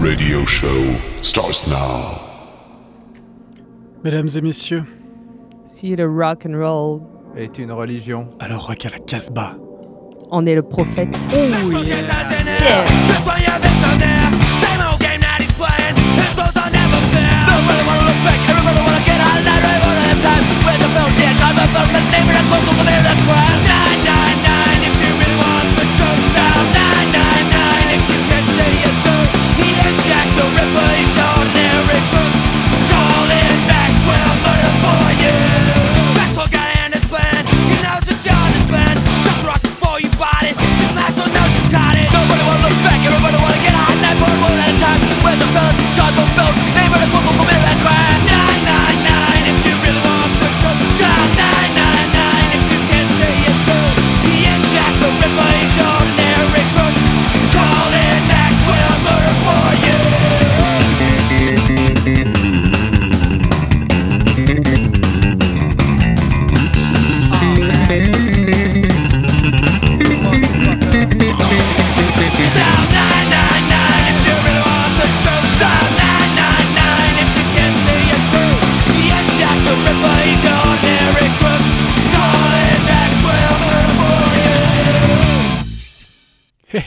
radio show starts now. Mesdames et messieurs, Si le rock and roll Est une religion. alors Rock à la Casbah. en est le prophète. Been fair. Nobody wanna look back. Everybody wanna get time. Where's the phone? Yes, I'm name the. Nine nine nine. If you really want the truth, nine nine nine. If you can say it he Jack the Ripper. Maxwell, murder for you. Maxwell got. He knows before you body. Since Maxwell knows it. Nobody wanna look back. Everybody wanna get one at a time. Where's the. Name the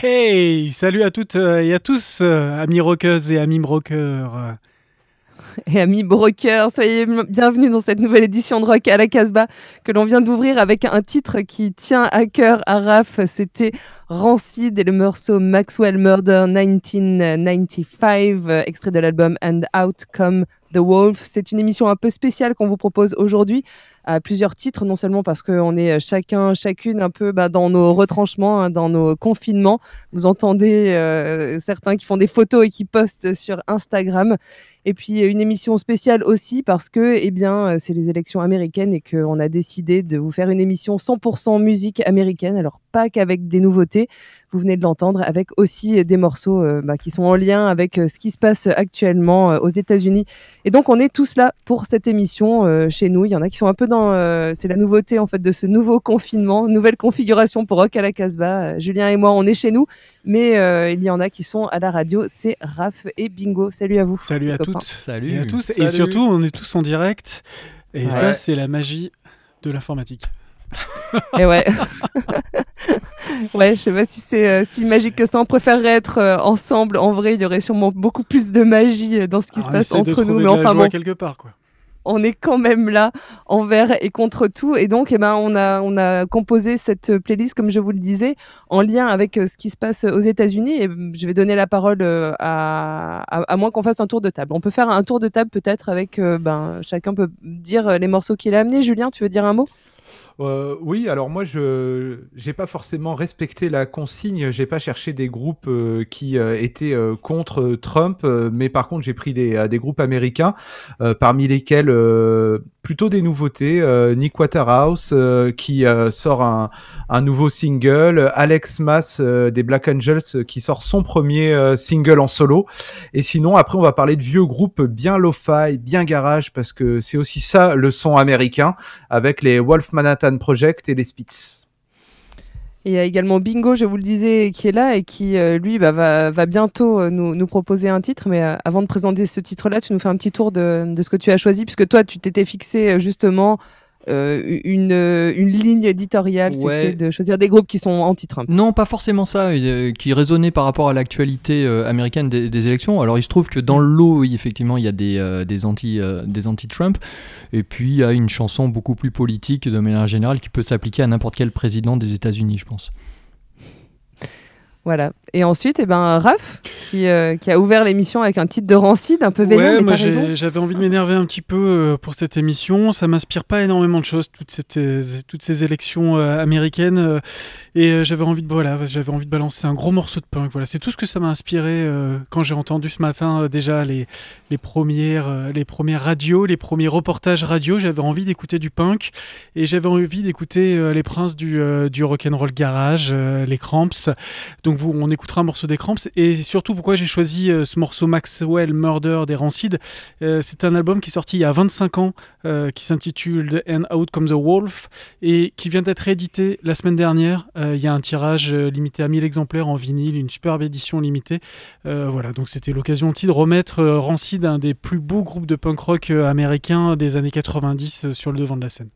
Hey, Salut à toutes euh, et à tous, euh, amis rockeuses et amis. Euh, Et amis brokers, soyez bienvenus dans cette nouvelle édition de Rock à la Casbah que l'on vient d'ouvrir avec un titre qui tient à cœur à Raph. C'était Rancid et le morceau Maxwell Murder 1995, euh, extrait de l'album And Out Come the Wolf. C'est une émission un peu spéciale qu'on vous propose aujourd'hui à plusieurs titres, non seulement parce qu'on est chacun, chacune un peu bah, dans nos retranchements, hein, dans nos confinements. Vous entendez euh, certains qui font des photos et qui postent sur Instagram. Et puis euh, une émission spéciale aussi parce que eh bien, euh, c'est les élections américaines et qu'on a décidé de vous faire une émission 100% musique américaine. Alors pas qu'avec des nouveautés, vous venez de l'entendre, avec aussi des morceaux euh, bah, qui sont en lien avec euh, ce qui se passe actuellement euh, aux États-Unis. Et donc on est tous là pour cette émission euh, chez nous. Il y en a qui sont un peu dans, euh, c'est la nouveauté en fait de ce nouveau confinement, nouvelle configuration pour Rock à la Casbah. Euh, Julien et moi, on est chez nous, mais euh, il y en a qui sont à la radio. C'est Raph et Bingo. Salut à vous. salut à copains. toutes Salut. et à tous. Salut. Et surtout, on est tous en direct. Et Ouais. ça, c'est la magie de l'informatique. Et ouais. ouais, je sais pas si c'est euh, si magique que ça. On préférerait être euh, ensemble. En vrai, il y aurait sûrement beaucoup plus de magie dans ce qui Alors, se passe entre nous. Mais enfin bon, quelque part, quoi. On est quand même là envers et contre tout. Et donc, eh ben, on a composé cette playlist, comme je vous le disais, en lien avec euh, ce qui se passe aux États-Unis. Et euh, je vais donner la parole euh, à, à moins qu'on fasse un tour de table. On peut faire un tour de table peut-être avec euh, ben chacun peut dire les morceaux qu'il a amenés. Julien, tu veux dire un mot? Euh, oui, alors moi, je j'ai pas forcément respecté la consigne. J'ai pas cherché des groupes euh, qui euh, étaient contre Trump, mais par contre, j'ai pris des, groupes américains, parmi lesquels plutôt des nouveautés. euh, Nick Waterhouse euh, qui euh, sort un, un nouveau single, Alex Mass des Black Angels qui sort son premier single en solo. Et sinon, après, on va parler de vieux groupes bien lo-fi, bien garage, parce que c'est aussi ça le son américain avec les Wolf Manhattan Project et les Spitz. Et il y a également Bingo, je vous le disais, qui est là et qui, euh, lui, bah, va, bientôt euh, nous, proposer un titre. Mais euh, avant de présenter ce titre-là, tu nous fais un petit tour de, de ce que tu as choisi, puisque toi, tu t'étais fixé justement euh, une, euh, une ligne éditoriale, Ouais. c'était de choisir des groupes qui sont anti-Trump. Non, pas forcément ça, euh, qui résonnait par rapport à l'actualité euh, américaine des, des élections. Alors il se trouve que dans le lot, oui, effectivement, il y a des, des anti, des anti-Trump, et puis il y a une chanson beaucoup plus politique de manière générale qui peut s'appliquer à n'importe quel président des États-Unis, je pense. Voilà. Et ensuite, eh ben, Raph, qui, euh, qui a ouvert l'émission avec un titre de Rancid, un peu vénère, Ouais, moi j'avais envie de m'énerver un petit peu euh, pour cette émission. Ça m'inspire pas énormément de choses, toutes, cette, toutes ces élections euh, américaines. et j'avais envie de voilà, j'avais envie de balancer un gros morceau de punk. Voilà, c'est tout ce que ça m'a inspiré quand j'ai entendu ce matin déjà les, les premières les premières radios, les premiers reportages radio. J'avais envie d'écouter du punk et j'avais envie d'écouter les princes du du rock and roll garage, les Cramps. Donc donc on écoutera un morceau des Cramps. Et surtout, pourquoi j'ai choisi euh, ce morceau Maxwell Murder des Rancid euh, C'est un album qui est sorti il y a 25 ans, euh, qui s'intitule The End Out Comes the Wolf, et qui vient d'être réédité la semaine dernière. Il y a un tirage limité à 1000 exemplaires en vinyle, une superbe édition limitée. Voilà, donc c'était l'occasion aussi de remettre Rancid, un des plus beaux groupes de punk rock américains des années 90, euh, sur le devant de la scène.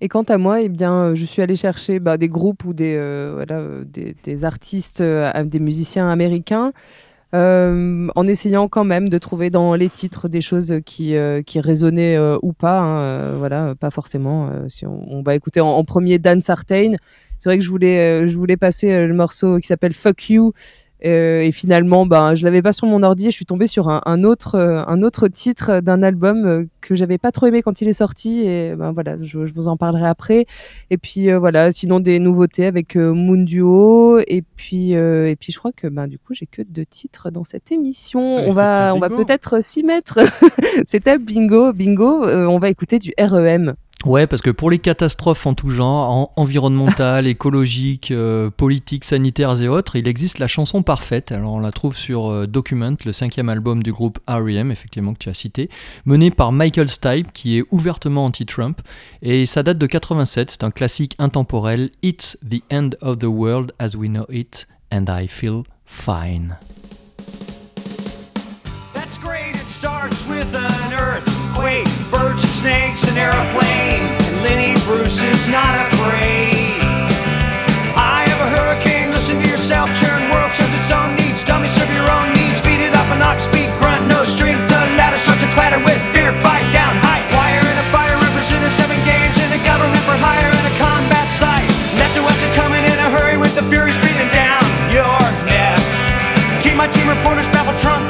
Et quant à moi, eh bien, euh, je suis allée chercher bah, des groupes ou des, euh, voilà, euh, des, artistes, des musiciens américains, en essayant quand même de trouver dans les titres des choses qui, qui résonnaient ou pas. hein, voilà, pas forcément. si on, va écouter en, en premier Dan Sartain. C'est vrai que je voulais, je voulais passer le morceau qui s'appelle Fuck You. Euh, et finalement, ben, je l'avais pas sur mon ordi et je suis tombée sur un, un autre, euh, un autre titre d'un album euh, que j'avais pas trop aimé quand il est sorti. Et ben voilà, je, je vous en parlerai après. Et puis euh, voilà, sinon des nouveautés avec Moon Duo. Et puis, euh, et puis je crois que ben, du coup, j'ai que deux titres dans cette émission. On, va, on va peut-être s'y mettre. C'était bingo, bingo. On va écouter du REM. Ouais, parce que pour les catastrophes en tout genre, en- environnementales, écologiques, euh, politiques, sanitaires et autres, il existe la chanson parfaite. Alors on la trouve sur euh, Document, le cinquième album du groupe R.E.M., effectivement que tu as cité, mené par Michael Stipe, qui est ouvertement anti-Trump, et ça date de 87. C'est un classique intemporel. It's the end of the world as we know it, and I feel fine. And snakes, an airplane. And Lenny Bruce is not afraid. I have a hurricane, listen to yourself, churn world serves its own needs. Dummy, serve your own needs, beat it up an ox, beat, grunt, no strength. The ladder starts to clatter with fear, fight down, high wire in a fire, representing seven games in a government for hire and a combat site. Left to are coming in a hurry with the furies breathing down your neck. Team my team reporters baffle Trump,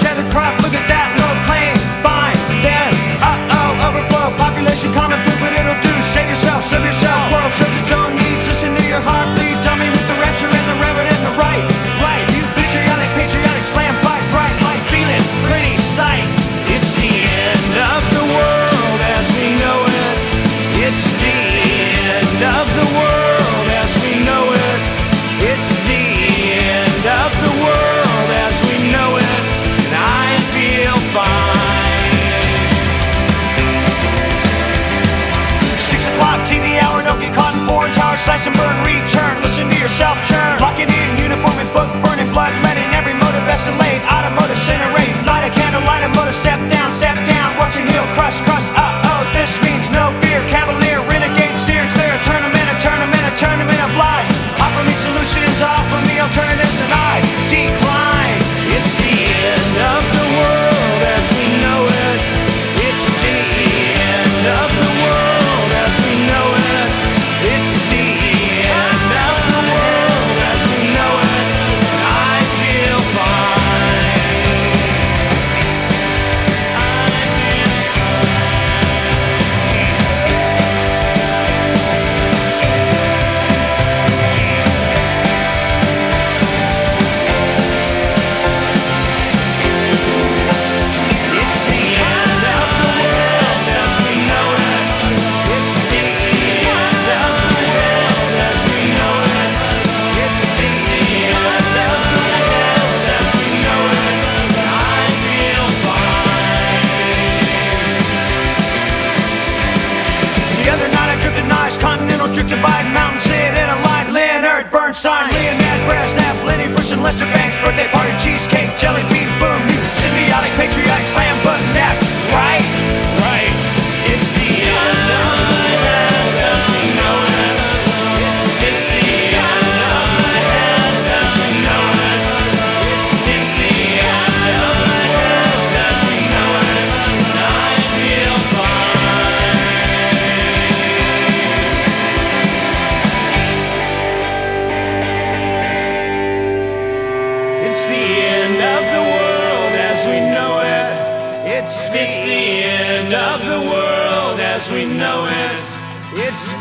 Bernstein, Leonard Brezhnev, Lenny Bruce and Lester Banks, birthday party, cheesecake, jelly bean, boom, symbiotic, patriotic, slam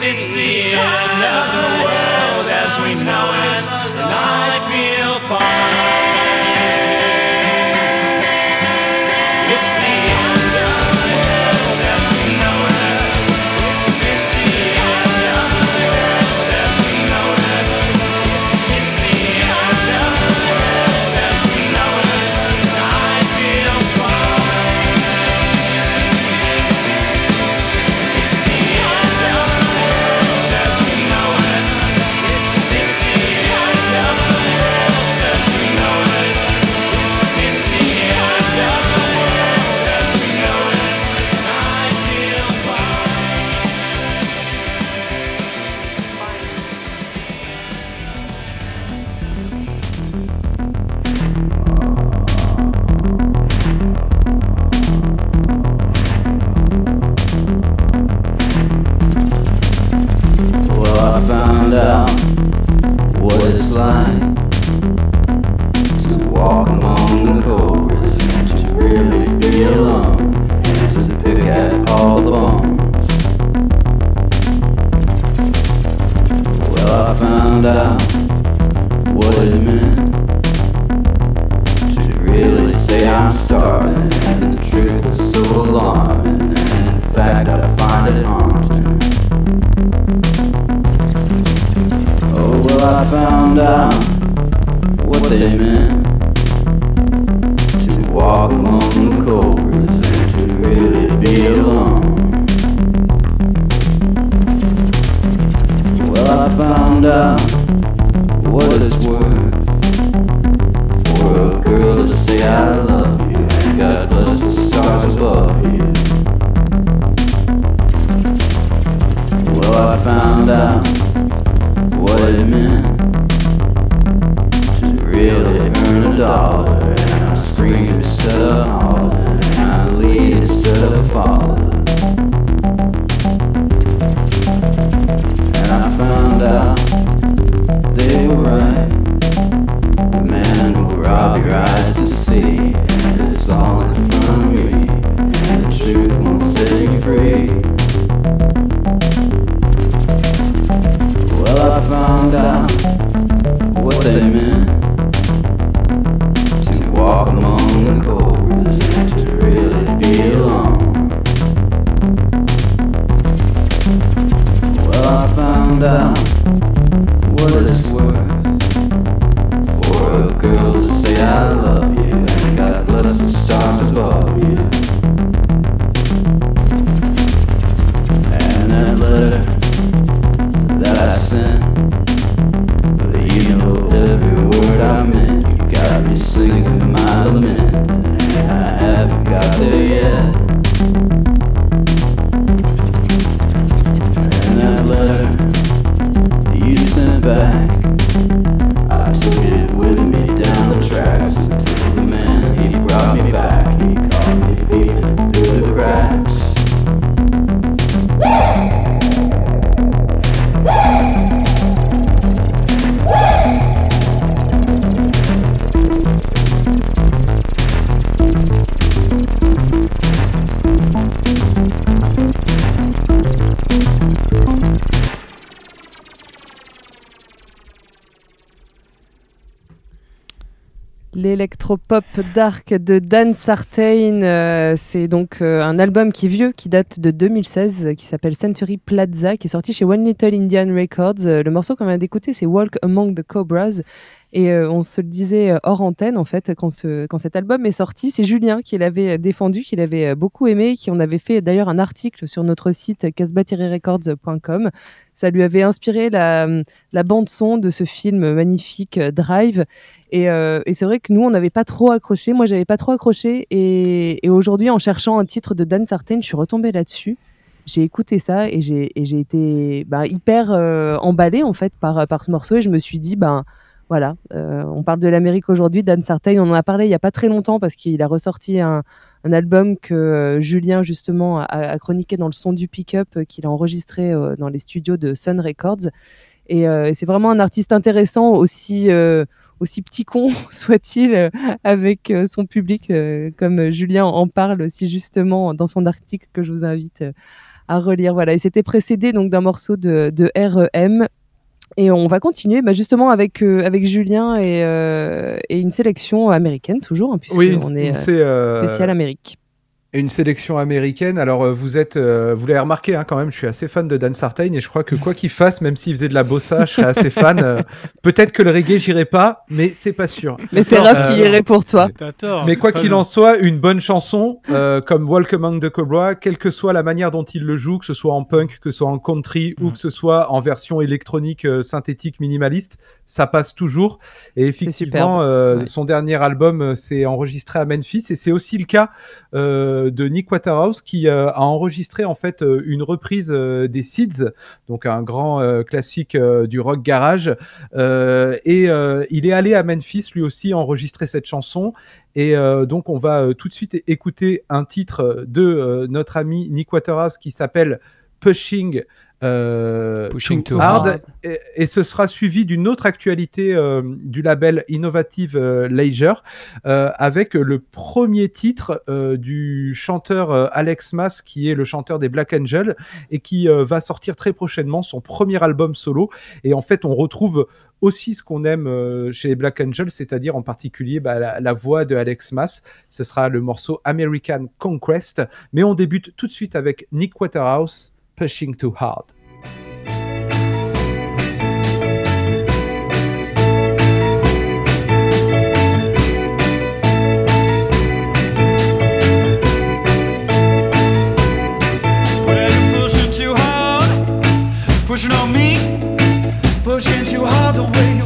It's the, end of the world as we know it. And dark de Dan Sartain. euh, c'est donc euh, un album qui est vieux, qui date de 2016, euh, qui s'appelle Century Plaza, qui est sorti chez One Little Indian Records. Euh, le morceau qu'on vient d'écouter, c'est Walk Among the Cobras. Et euh, on se le disait euh, hors antenne, en fait, quand, ce- quand cet album est sorti. C'est Julien qui l'avait euh, défendu, qui l'avait beaucoup aimé, qui en avait fait d'ailleurs un article sur notre site casbah-records.com. Ça lui avait inspiré la, la bande-son de ce film magnifique Drive. Et, c'est vrai que nous, on n'avait pas trop accroché. Moi, j'avais pas trop accroché. Et, aujourd'hui, en cherchant un titre de Dan Sartain, je suis retombée là-dessus. J'ai écouté ça et j'ai et j'ai été bah, hyper euh, emballée en fait par, par ce morceau. Et je me suis dit, ben voilà, euh, on parle de l'Amérique aujourd'hui. Dan Sartain, on en a parlé il y a pas très longtemps parce qu'il a ressorti un, un album que euh, Julien justement a, chroniqué dans le son du pick-up euh, qu'il a enregistré euh, dans les studios de Sun Records. Et, c'est vraiment un artiste intéressant aussi. aussi petit con soit-il avec son public, comme Julien en parle si justement dans son article que je vous invite à relire. Voilà, et c'était précédé donc d'un morceau de, de REM. Et on va continuer bah, justement avec, euh, avec Julien et, euh, et une sélection américaine toujours, hein, puisque Oui, on est euh, euh, spécial Amérique. Une sélection américaine. Alors euh, vous êtes, euh, vous l'avez remarqué hein, quand même, je suis assez fan de Dan Sartain et je crois que quoi qu'il fasse, même s'il faisait de la bossa, je serais assez fan. Euh, Peut-être que le reggae j'irai pas, mais c'est pas sûr. Mais c'est Raph qui irait pour toi. Tort. Mais quoi qu'il en soit, une bonne chanson, euh, comme Walk Among the Cobra, quelle que soit la manière dont il le joue, que ce soit en punk, que ce soit en country ou Mhm. que ce soit en version électronique euh, synthétique minimaliste, ça passe toujours. Et effectivement, euh, Ouais. son dernier album euh, s'est enregistré à Memphis et c'est aussi le cas euh, de Nick Waterhouse qui euh, a enregistré en fait euh, une reprise euh, des Seeds, donc un grand euh, classique euh, du rock garage. Euh, et euh, il est allé à Memphis lui aussi enregistrer cette chanson. Et euh, donc on va euh, tout de suite écouter un titre de euh, notre ami Nick Waterhouse qui s'appelle Pushing. Euh, Pushing Too hard, Hard. Et, et ce sera suivi d'une autre actualité euh, du label Innovative euh, Leisure avec le premier titre du chanteur Alex Mas qui est le chanteur des Black Angel et qui va sortir très prochainement son premier album solo et en fait on retrouve aussi ce qu'on aime chez les Black Angel, c'est-à-dire en particulier bah, la, la voix de Alex Mas. Ce sera le morceau American Conquest. Mais on débute tout de suite avec Nick Waterhouse, Pushing Too Hard. Pushing too hard, pushing on me, pushing too hard the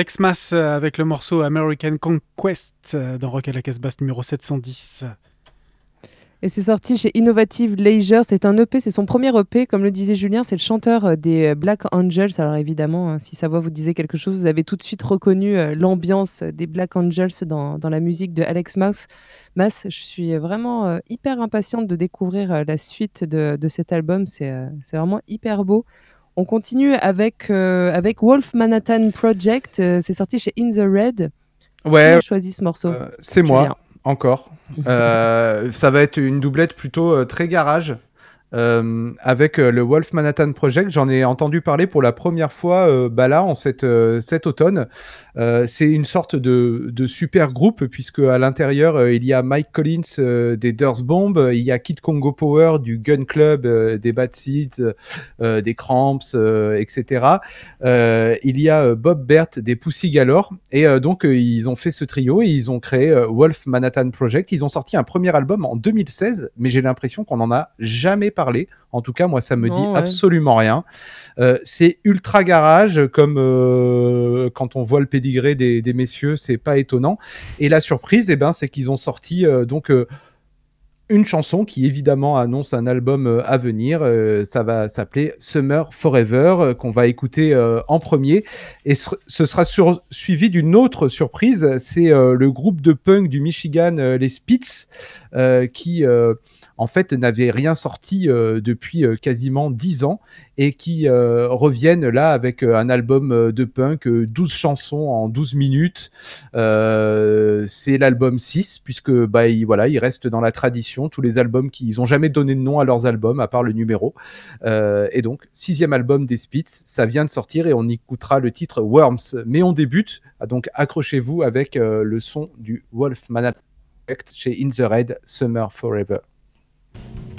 Alex Mass euh, avec le morceau American Conquest euh, dans Rock à la Casbah numéro 710. Et c'est sorti chez Innovative Leisure. C'est un EP, c'est son premier EP. Comme le disait Julien, c'est le chanteur euh, des Black Angels. Alors évidemment, hein, si sa voix vous disait quelque chose, vous avez tout de suite reconnu l'ambiance des Black Angels dans, dans la musique de Alex Mass. Mass, je suis vraiment hyper impatiente de découvrir la suite de, de cet album. C'est vraiment hyper beau. On continue avec, euh, avec Wolf Manhattan Project. Euh, c'est sorti chez In the Red. Qui Ouais, a choisi ce morceau euh, c'est moi, encore. Ça va être une doublette plutôt très garage. Euh, avec euh, le Wolf Manhattan Project, j'en ai entendu parler pour la première fois euh, bah là en cette, cet automne. C'est une sorte de, de super groupe puisque à l'intérieur il y a Mike Collins des Durs Bomb, il y a Kid Congo Power du Gun Club, des Bad Seeds, des Cramps, etc. Il y a Bob Bert des Pussy Galore et donc ils ont fait ce trio et ils ont créé Wolf Manhattan Project. Ils ont sorti un premier album en 2016, mais j'ai l'impression qu'on en a jamais parlé. En tout cas, moi ça me dit ouais. absolument rien. Euh, c'est ultra garage, comme euh, quand on voit le pédigré des, des messieurs, c'est pas étonnant. Et la surprise, eh ben, c'est qu'ils ont sorti euh, donc une chanson qui évidemment annonce un album à venir. Euh, ça va s'appeler Summer Forever, euh, qu'on va écouter euh, en premier. Et ce, sera sur- suivi d'une autre surprise. C'est le groupe de punk du Michigan, les Spitz, qui en fait n'avaient rien sorti euh, depuis euh, quasiment 10 ans et qui euh, reviennent là avec un album de punk, euh, 12 chansons en 12 minutes. C'est l'album 6, puisque bah, il, voilà, il reste dans la tradition, tous les albums qui ils ont jamais donné de nom à leurs albums, à part le numéro. Et donc, sixième album des Spitz, ça vient de sortir et on écoutera le titre Worms. Mais on débute, ah, donc accrochez-vous avec le son du Wolf Manhattan chez In the Red, Summer Forever. Summer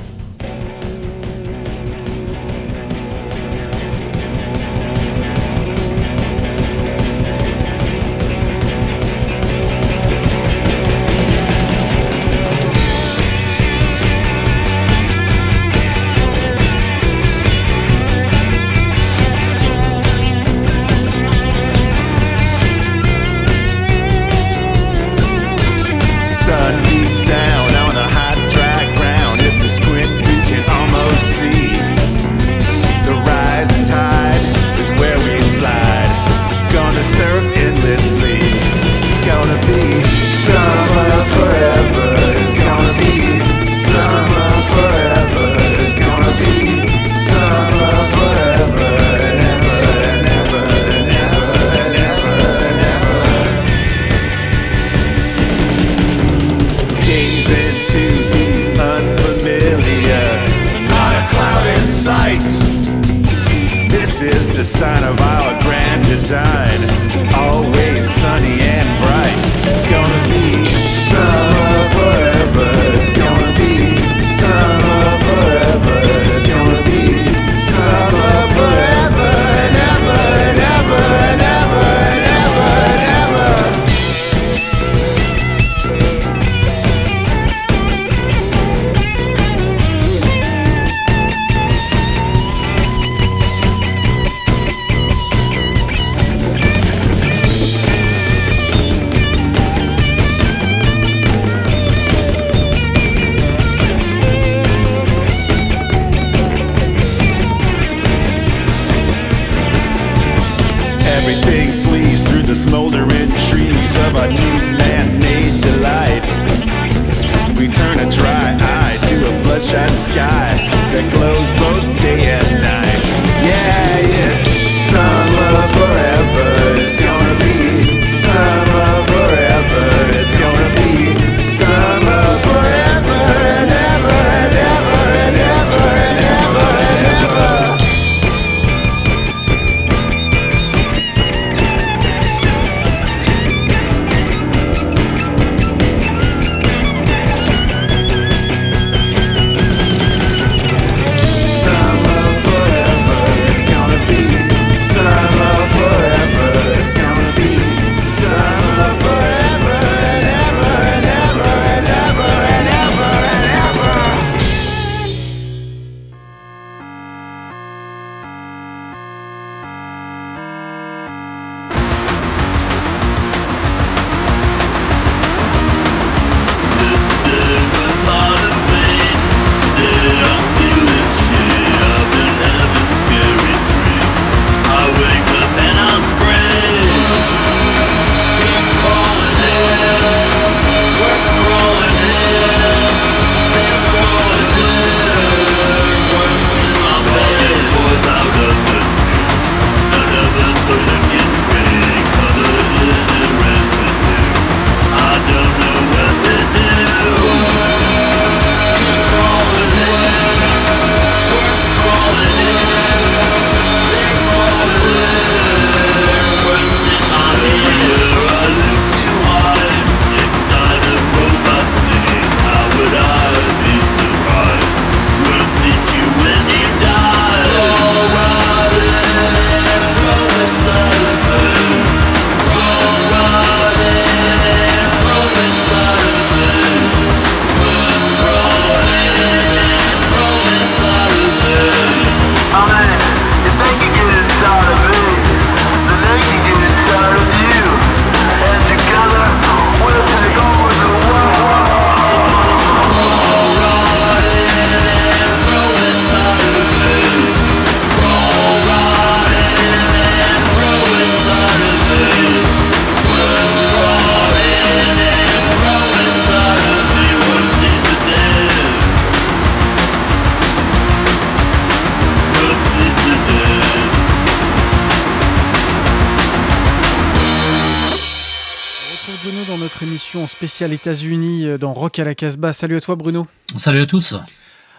spéciale États-Unis euh, dans Rock à la Casbah. Salut à toi Bruno. Salut à tous.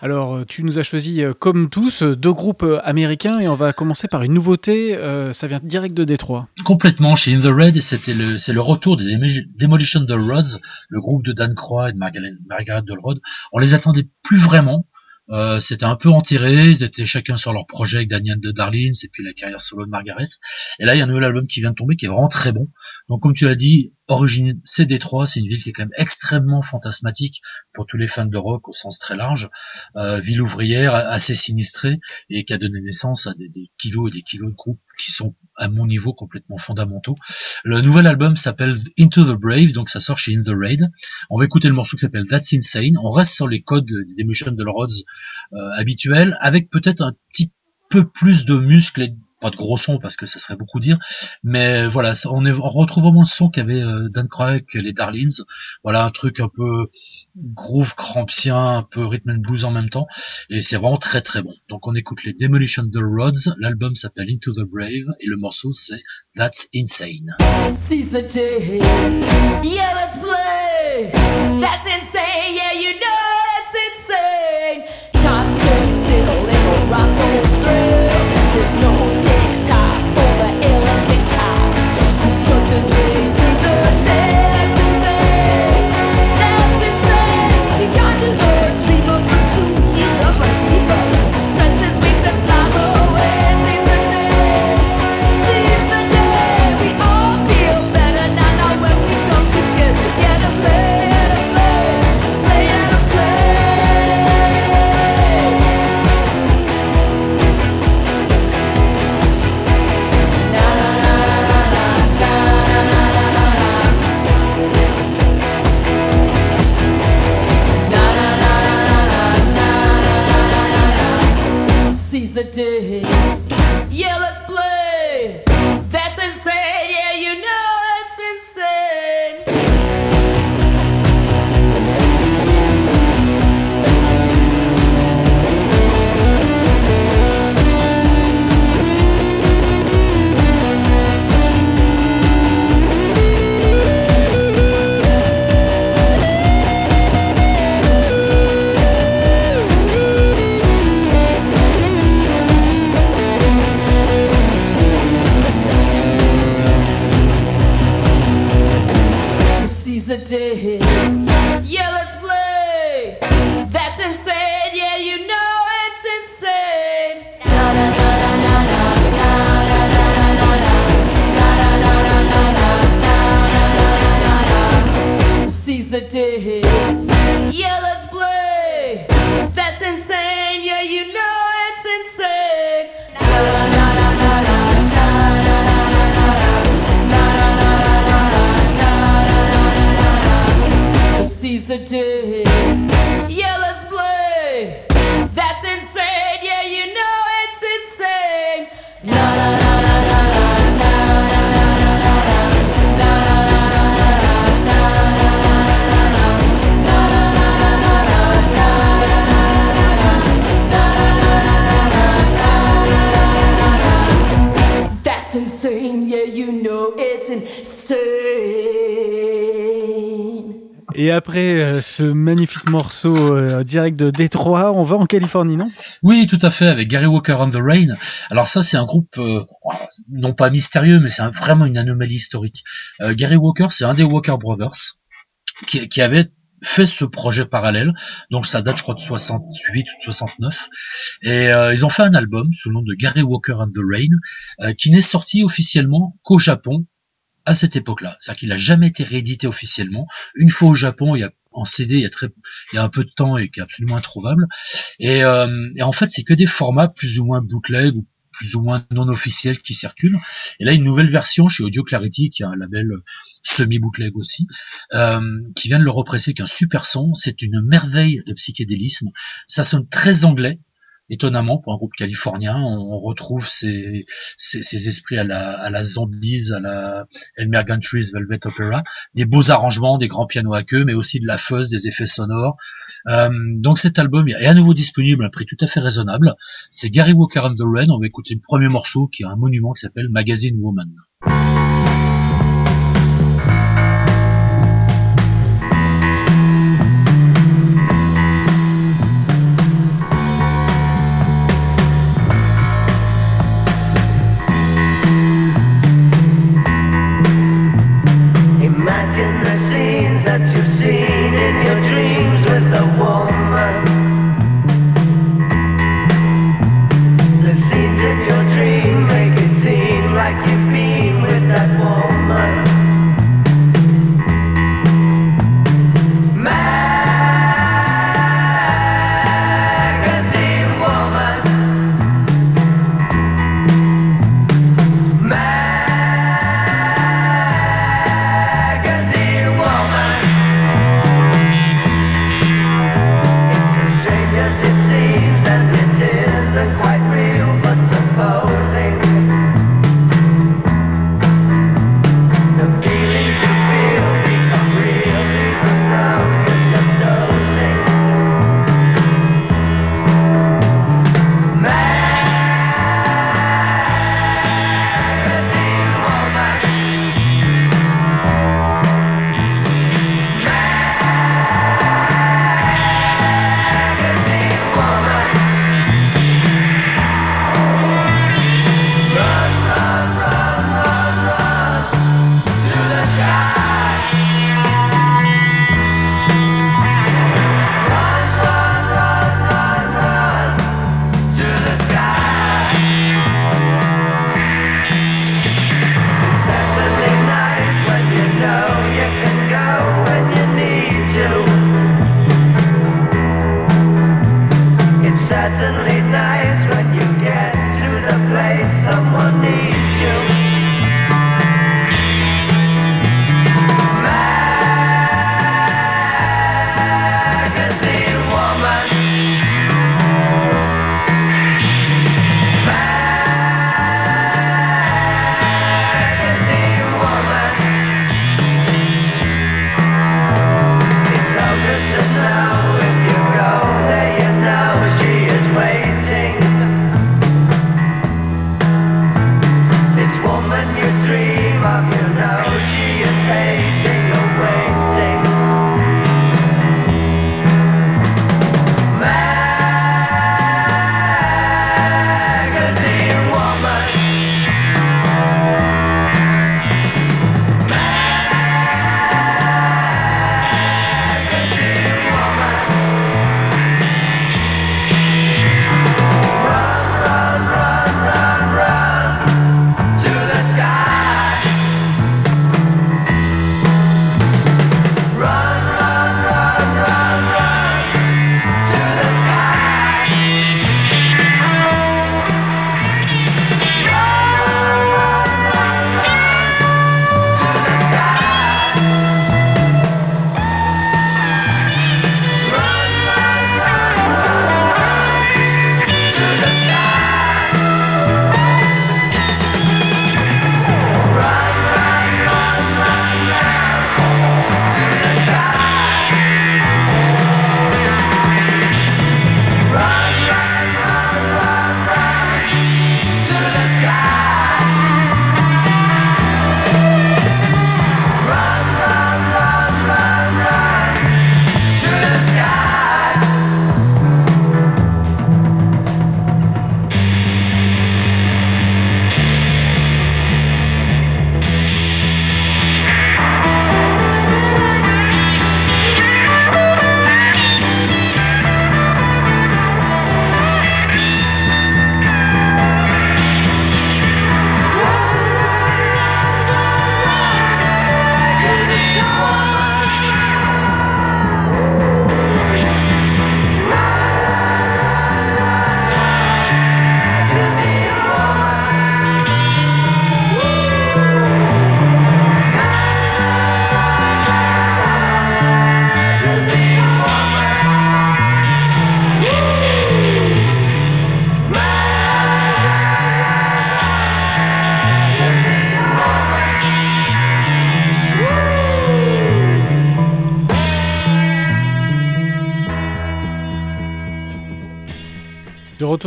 Alors euh, tu nous as choisi euh, comme tous deux groupes américains et on va commencer par une nouveauté. euh, ça vient direct de Détroit. Complètement chez In the Red, c'était le, c'est le retour des Demo- Demolition Rods, le groupe de Dan Croix et de Margaret, Margaret Dolrod. On les attendait plus vraiment. Euh, c'était un peu enterré, ils étaient chacun sur leur projet avec Daniel de Darlins et puis la carrière solo de Margaret. Et là, il y a un nouvel album qui vient de tomber qui est vraiment très bon. Donc, comme tu l'as dit, origine c'est Détroit, c'est une ville qui est quand même extrêmement fantasmatique pour tous les fans de rock au sens très large. Euh, ville ouvrière, assez sinistrée et qui a donné naissance à des, kilos et des kilos de groupes qui sont à mon niveau complètement fondamentaux. Le nouvel album s'appelle Into the Brave, donc ça sort chez In the Raid. On va écouter le morceau qui s'appelle That's Insane. On reste sur les codes des Demotion de Rods euh, habituels, avec peut-être un petit peu plus de muscles et pas de gros son parce que ça serait beaucoup dire, mais voilà, on, retrouve vraiment le son qu'avait euh, Dan et les Darlings. Voilà, un truc un peu groove crampsien, un peu rhythm and blues en même temps, et c'est vraiment très très bon. Donc on écoute les Demolition the Rods, l'album s'appelle Into the Brave et le morceau c'est. That's insane. Et après euh, ce magnifique morceau euh, direct de Détroit, on va en Californie, non? Oui, tout à fait, avec Gary Walker on the Rain. Alors ça, c'est un groupe, euh, non pas mystérieux, mais c'est vraiment une anomalie historique. Gary Walker, c'est un des Walker Brothers qui, avait fait ce projet parallèle. Donc ça date, je crois, de 68 ou de 69. Et ils ont fait un album sous le nom de Gary Walker and the Rain, qui n'est sorti officiellement qu'au Japon à cette époque-là. C'est-à-dire qu'il n'a jamais été réédité officiellement. Une fois au Japon, il y a en CD, il y a très, il y a un peu de temps et qui est absolument introuvable. Et, euh, et en fait, c'est que des formats plus ou moins bootleg ou plus ou moins non officiels qui circulent. Et là, une nouvelle version chez Audio Clarity, qui a un label semi-bootleg aussi, euh, qui vient de le represser qu'un super son. C'est une merveille de psychédélisme. Ça sonne très anglais. Étonnamment, pour un groupe californien, on retrouve ces, esprits à la, à la Zombies, à la Elmer Gantry's Velvet Opera, des beaux arrangements, des grands pianos à queue, mais aussi de la fuzz, des effets sonores. Euh, donc cet album est à nouveau disponible à un prix tout à fait raisonnable. C'est Gary Walker and the Rain. On va écouter le premier morceau qui est un monument qui s'appelle Magazine Woman.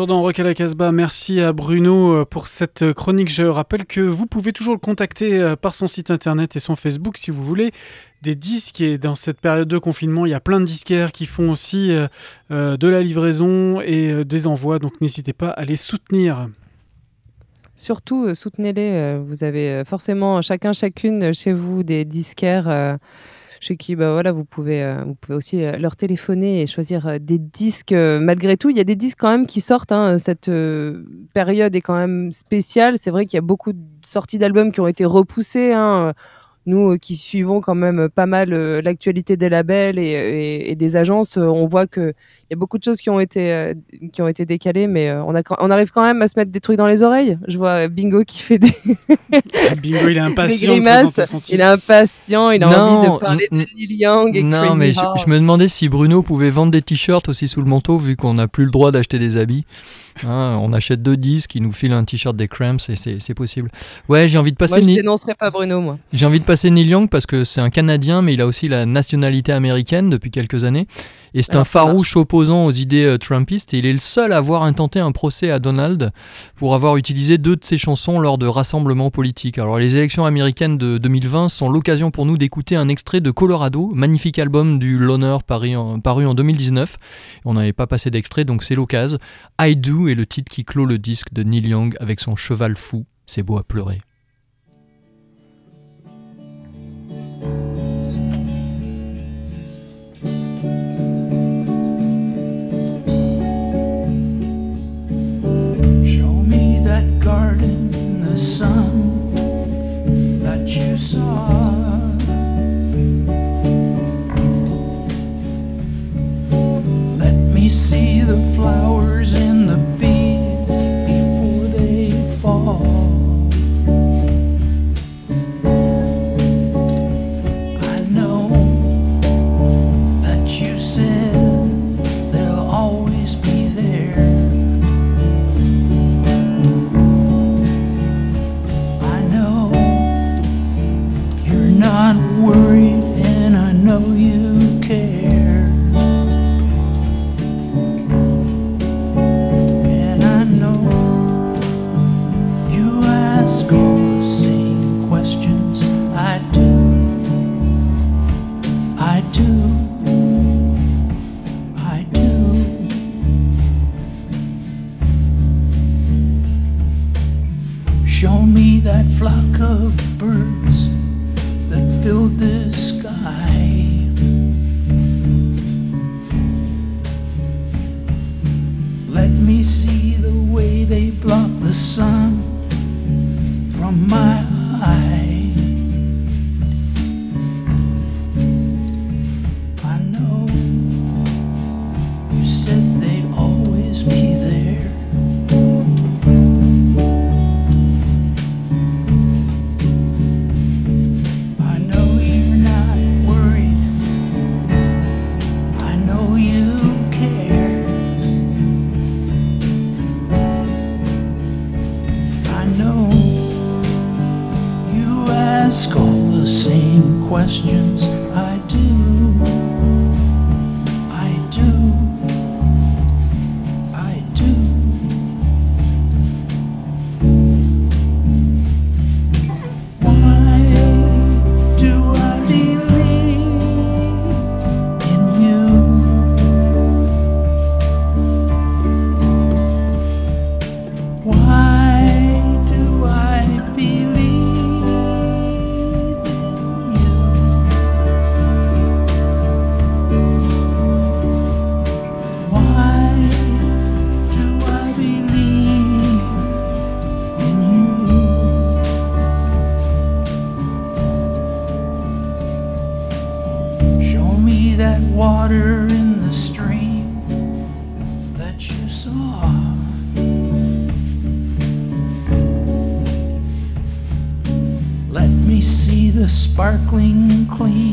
Dans Rock à la Casbah. Merci à Bruno euh, pour cette euh, chronique. Je rappelle que vous pouvez toujours le contacter euh, par son site internet et son Facebook si vous voulez des disques. Et dans cette période de confinement, il y a plein de disquaires qui font aussi de la livraison et des envois. Donc n'hésitez pas à les soutenir. Surtout, soutenez-les. Vous avez forcément chacun, chacune chez vous des disquaires chez qui bah, voilà, vous, pouvez, euh, vous pouvez aussi euh, leur téléphoner et choisir euh, des disques. Malgré tout, il y a des disques quand même qui sortent. hein. Cette période est quand même spéciale. C'est vrai qu'il y a beaucoup de sorties d'albums qui ont été repoussées. hein. Nous euh, qui suivons quand même pas mal euh, l'actualité des labels et, et- et des agences, euh, on voit qu'il y a beaucoup de choses qui ont été, euh, qui ont été décalées, mais euh, on, a, on arrive quand même à se mettre des trucs dans les oreilles. Je vois Bingo qui fait des, Bingo, il est impatient de grimaces. son. Il est impatient, il a envie Non, de parler de n- Neil Young et Non, Crazy mais je, me demandais si Bruno pouvait vendre des t-shirts aussi sous le manteau, vu qu'on n'a plus le droit d'acheter des habits. Hein, on achète deux disques, il nous file un t-shirt des Cramps et c'est possible. Ouais, j'ai envie de passer. Moi, je dénoncerai pas Bruno, moi. J'ai envie de passer Neil Young parce que c'est un Canadien, mais il a aussi la nationalité américaine depuis quelques années. Et c'est un Alors, farouche opposant aux idées euh, trumpistes. Et il est le seul à avoir intenté un procès à Donald pour avoir utilisé deux de ses chansons lors de rassemblements politiques. Alors, les élections américaines de 2020 sont l'occasion pour nous d'écouter un extrait de Colorado, magnifique album du Loner paru en, paru en 2019. On n'avait pas passé d'extrait, donc c'est l'occasion. I Do est le titre qui clôt le disque de Neil Young avec son cheval fou. C'est beau à pleurer. The sun that you saw. Let me see the flowers in the bees sparkling clean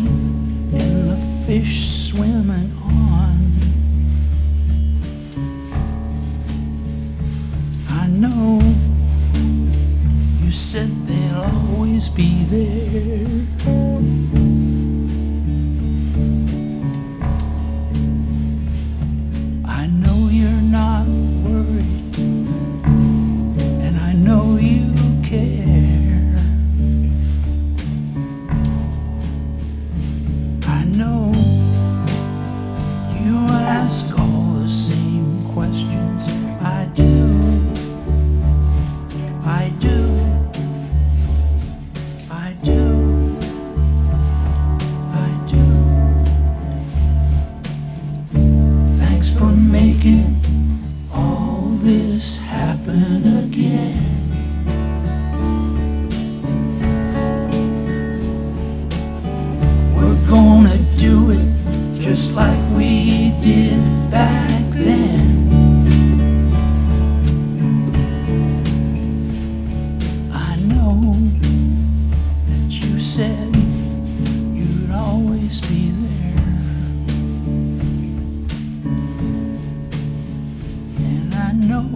know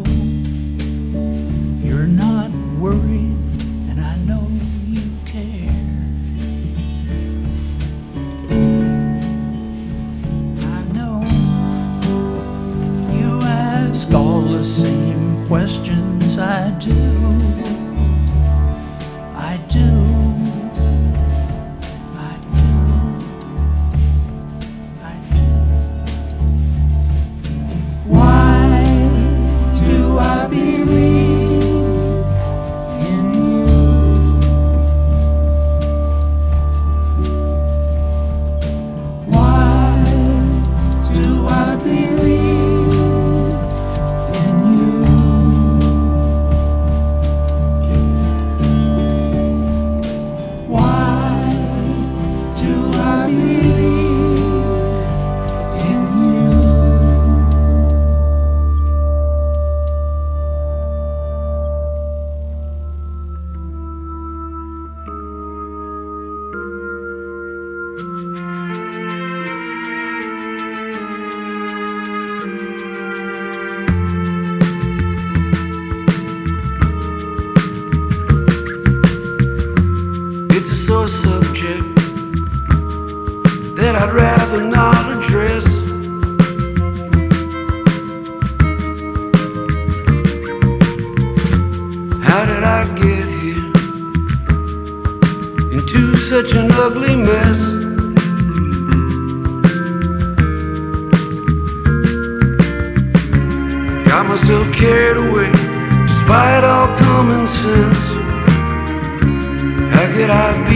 you're not worried. myself carried away, despite all common sense. How could I be?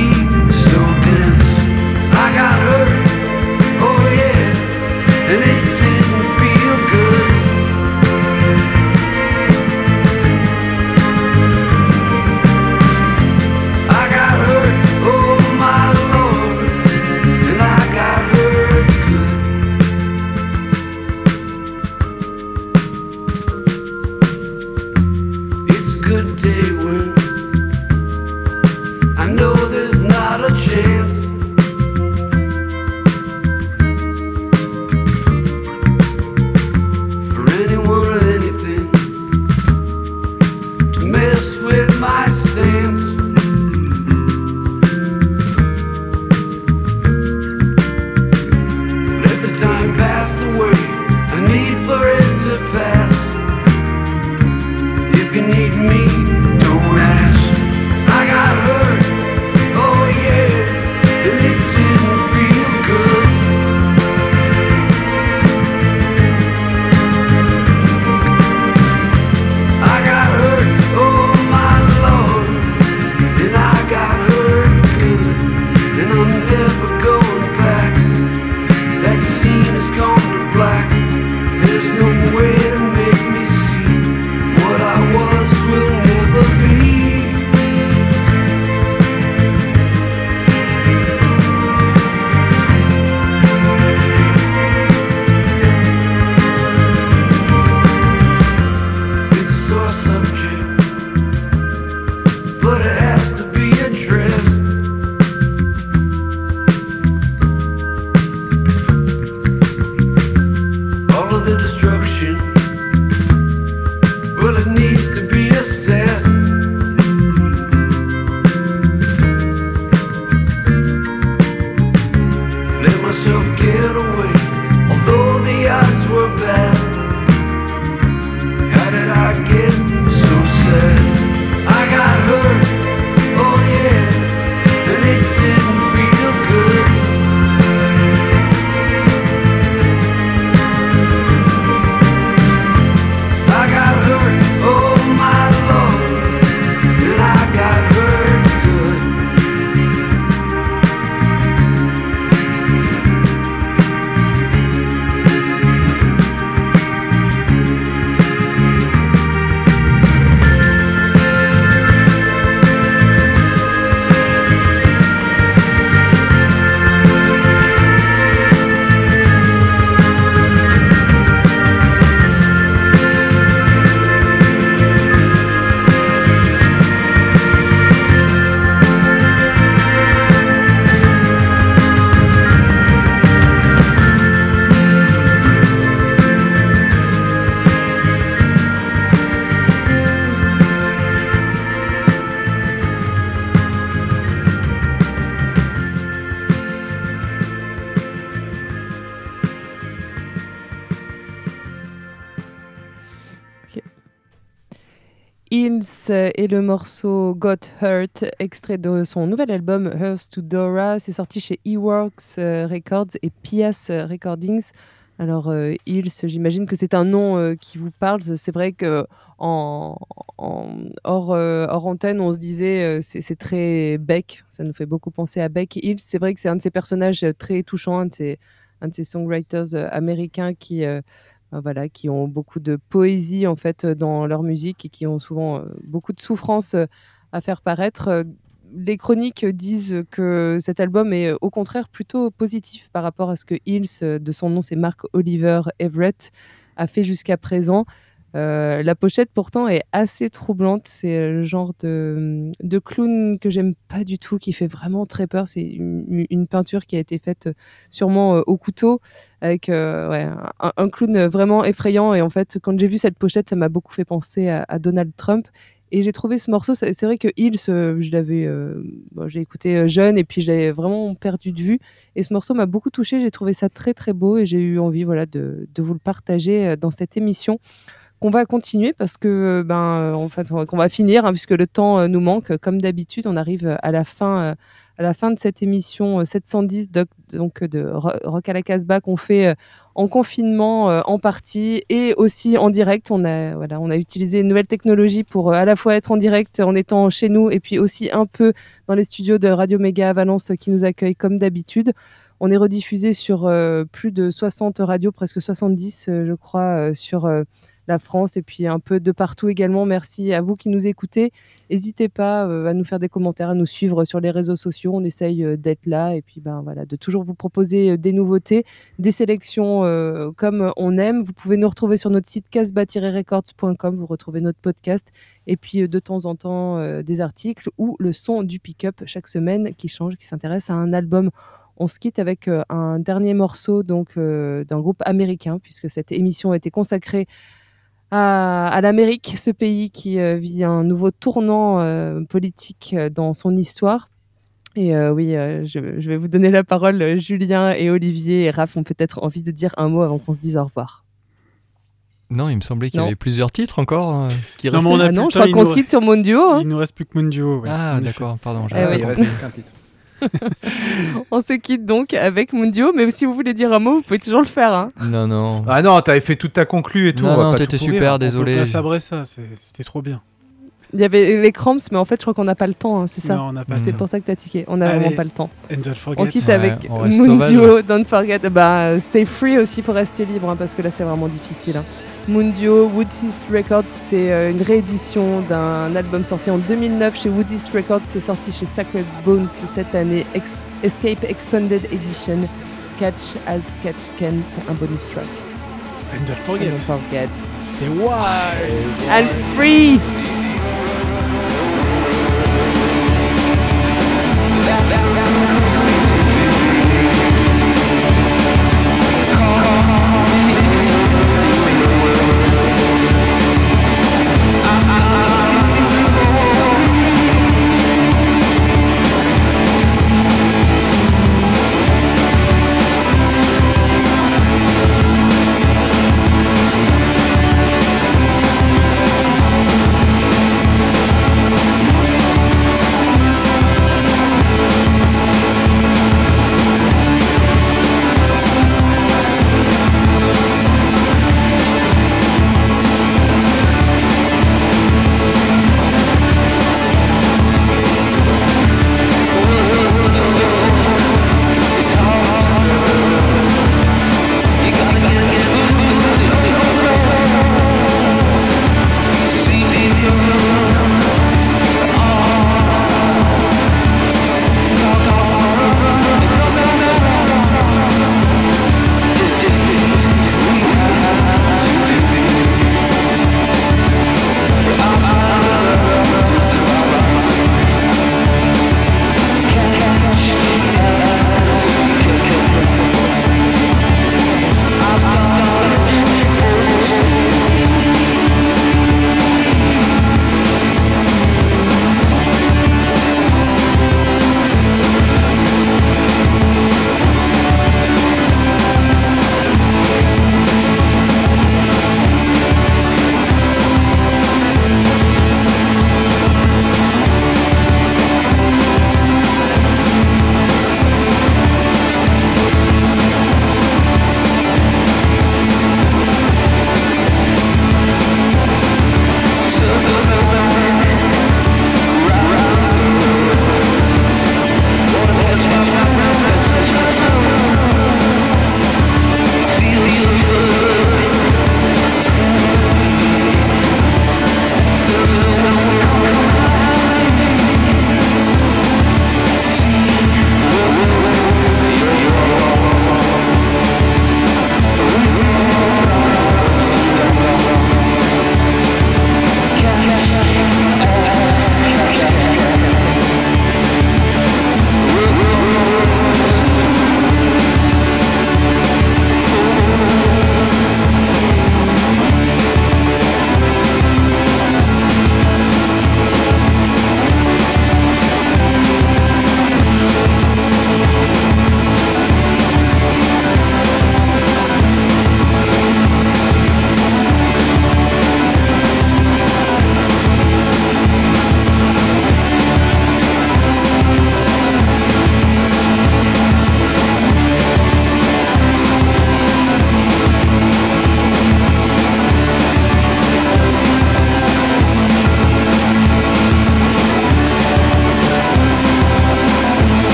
Hills et le morceau Got Hurt, extrait de son nouvel album Hearth to Dora. C'est sorti chez Eworks euh, Records et Pias Recordings. Alors, euh, Hills, j'imagine que c'est un nom euh, qui vous parle. C'est vrai que en, euh, hors antenne, on se disait c'est très Beck. Ça nous fait beaucoup penser à Beck. Hills, c'est vrai que c'est un de ces personnages très touchants, un de ces, un de ces songwriters américains qui, voilà, qui ont beaucoup de poésie en fait euh, dans leur musique et qui ont souvent euh, beaucoup de souffrance euh, à faire paraître. Euh, Les chroniques disent que cet album est euh, au contraire plutôt positif par rapport à ce que Hills, euh, de son nom c'est Mark Oliver Everett, a fait jusqu'à présent. Euh, la pochette pourtant est assez troublante. C'est le genre de, clown que j'aime pas du tout, qui fait vraiment très peur. C'est une, peinture qui a été faite euh, sûrement euh, au couteau avec un, clown vraiment effrayant. Et en fait, quand j'ai vu cette pochette, ça m'a beaucoup fait penser à, Donald Trump. Et j'ai trouvé ce morceau, c'est vrai que Hills, je l'avais, j'ai écouté jeune et puis je l'avais vraiment perdu de vue. Et ce morceau m'a beaucoup touché, j'ai trouvé ça très très beau et j'ai eu envie voilà, de, vous le partager dans cette émission qu'on va continuer parce que euh, ben euh, en fait on- qu'on va finir hein, puisque le temps euh, nous manque. Comme d'habitude on arrive à la fin à la fin de cette émission euh, 710 doc- donc de Ro- Rock à la Casbah qu'on fait en confinement en partie et aussi en direct. On a voilà on a utilisé une nouvelle technologie pour à la fois être en direct en étant chez nous et puis aussi un peu dans les studios de Radio Méga à Valence qui nous accueillent comme d'habitude. On est rediffusé sur plus de 60 radios, presque 70, euh, je crois, sur la France et puis un peu de partout également. Merci à vous qui nous écoutez. N'hésitez pas euh, à nous faire des commentaires, à nous suivre sur les réseaux sociaux. On essaye euh, d'être là et puis ben, voilà, de toujours vous proposer euh, des nouveautés, des sélections comme on aime. Vous pouvez nous retrouver sur notre site casbah-records.com. Vous retrouvez notre podcast et puis de temps en temps des articles ou le son du pick-up chaque semaine qui change, qui s'intéresse à un album on se quitte avec un dernier morceau donc d'un groupe américain, puisque cette émission a été consacrée à, à l'Amérique, ce pays qui euh, vit un nouveau tournant euh, politique euh, dans son histoire. Et euh, oui, euh, je, je vais vous donner la parole. Julien et Olivier et Raph ont peut-être envie de dire un mot avant qu'on se dise au revoir. Non, il me semblait qu'il y avait plusieurs titres encore euh, qui Non, mais restaient. on a Ah non, je crois il qu'on nous se quitte sur Monduo. hein. Il nous reste plus que ouais, Ah, d'accord, pardon. Eh il reste qu'un titre. On se quitte donc avec Mundio, mais si vous voulez dire un mot, vous pouvez toujours le faire. hein. Non, non. Ah non, t'avais fait toute ta conclue et tout. Non, on non, t'étais super, On peut désolé. pas sabrer ça, c'était trop bien. Il y avait les cramps, mais en fait, je crois qu'on n'a pas le temps, hein, c'est ça Non, on n'a pas C'est pour ça que t'as tiqué. On n'a vraiment pas le temps. And don't forget. On se quitte Ouais, avec on Mundio, Don't Forget. Bah, stay free aussi, il faut rester libre hein, parce que là c'est vraiment difficile. hein. Mundio, Woodseas Records, c'est euh, une réédition d'un album sorti en 2009 chez Woodseas Records. C'est sorti chez Sacred Bones cette année. Ex- Escape Expanded Edition. Catch as Catch Can, c'est un bonus track. And don't And forget. Don't forget. Stay wild. And free!